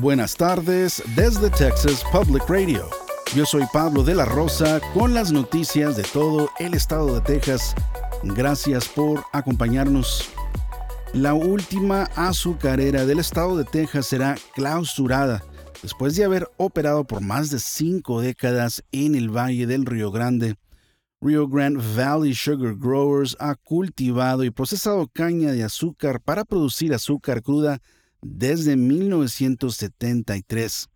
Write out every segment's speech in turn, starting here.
Buenas tardes desde Texas Public Radio. Yo soy Pablo de la Rosa con las noticias de todo el estado de Texas. Gracias por acompañarnos. La última azucarera del estado de Texas será clausurada después de haber operado por más de cinco décadas en el Valle del Río Grande. Rio Grande Valley Sugar Growers ha cultivado y procesado caña de azúcar para producir azúcar cruda desde 1973.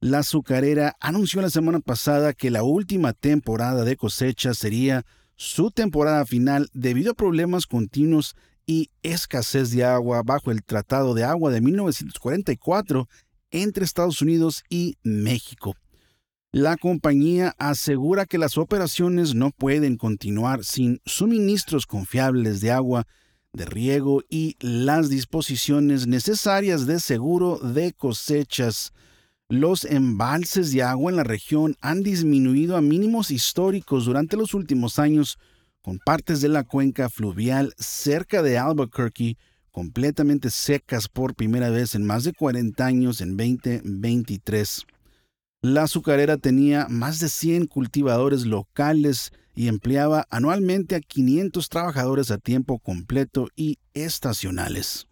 La azucarera anunció la semana pasada que la última temporada de cosecha sería su temporada final debido a problemas continuos y escasez de agua bajo el Tratado de Agua de 1944 entre Estados Unidos y México. La compañía asegura que las operaciones no pueden continuar sin suministros confiables de agua, de riego y las disposiciones necesarias de seguro de cosechas. Los embalses de agua en la región han disminuido a mínimos históricos durante los últimos años, con partes de la cuenca fluvial cerca de Albuquerque completamente secas por primera vez en más de 40 años en 2023. La azucarera tenía más de 100 cultivadores locales y empleaba anualmente a 500 trabajadores a tiempo completo y estacionales.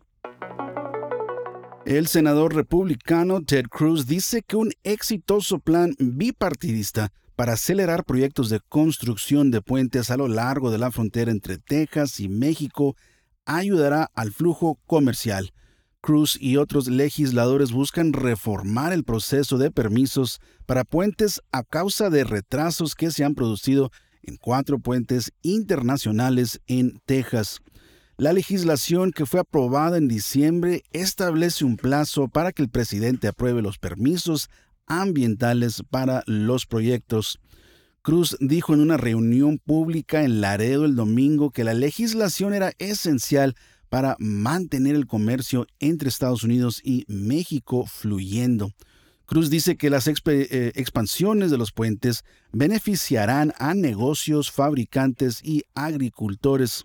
El senador republicano Ted Cruz dice que un exitoso plan bipartidista para acelerar proyectos de construcción de puentes a lo largo de la frontera entre Texas y México ayudará al flujo comercial. Cruz y otros legisladores buscan reformar el proceso de permisos para puentes a causa de retrasos que se han producido en cuatro puentes internacionales en Texas. La legislación que fue aprobada en diciembre establece un plazo para que el presidente apruebe los permisos ambientales para los proyectos. Cruz dijo en una reunión pública en Laredo el domingo que la legislación era esencial para mantener el comercio entre Estados Unidos y México fluyendo. Cruz dice que las eh, expansiones de los puentes beneficiarán a negocios, fabricantes y agricultores.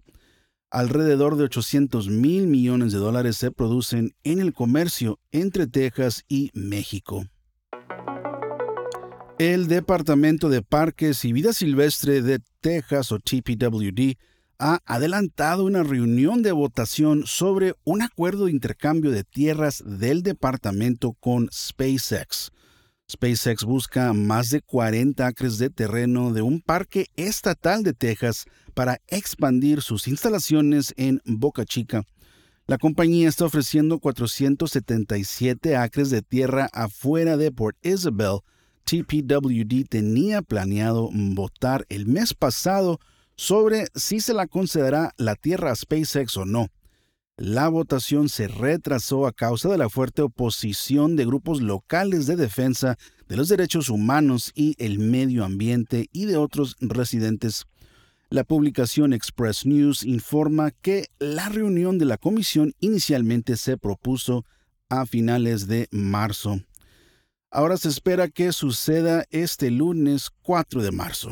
Alrededor de 800 mil millones de dólares se producen en el comercio entre Texas y México. El Departamento de Parques y Vida Silvestre de Texas o TPWD ha adelantado una reunión de votación sobre un acuerdo de intercambio de tierras del departamento con SpaceX. SpaceX busca más de 40 acres de terreno de un parque estatal de Texas para expandir sus instalaciones en Boca Chica. La compañía está ofreciendo 477 acres de tierra afuera de Port Isabel, TPWD tenía planeado votar el mes pasado sobre si se la concederá la tierra a SpaceX o no. La votación se retrasó a causa de la fuerte oposición de grupos locales de defensa de los derechos humanos y el medio ambiente y de otros residentes. La publicación Express News informa que la reunión de la comisión inicialmente se propuso a finales de marzo. Ahora se espera que suceda este lunes 4 de marzo.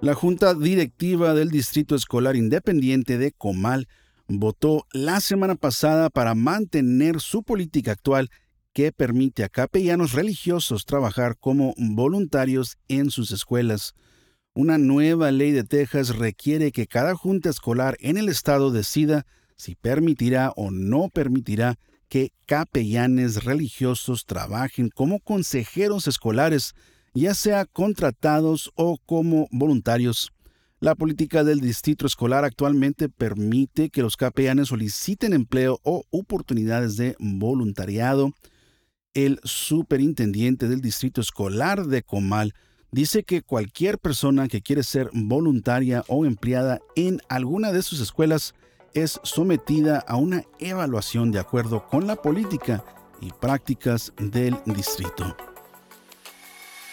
La Junta Directiva del Distrito Escolar Independiente de Comal votó la semana pasada para mantener su política actual que permite a capellanos religiosos trabajar como voluntarios en sus escuelas. Una nueva ley de Texas requiere que cada junta escolar en el estado decida si permitirá o no permitirá que capellanes religiosos trabajen como consejeros escolares, ya sea contratados o como voluntarios. La política del distrito escolar actualmente permite que los capellanes soliciten empleo o oportunidades de voluntariado. El superintendente del distrito escolar de Comal dice que cualquier persona que quiere ser voluntaria o empleada en alguna de sus escuelas es sometida a una evaluación de acuerdo con la política y prácticas del distrito.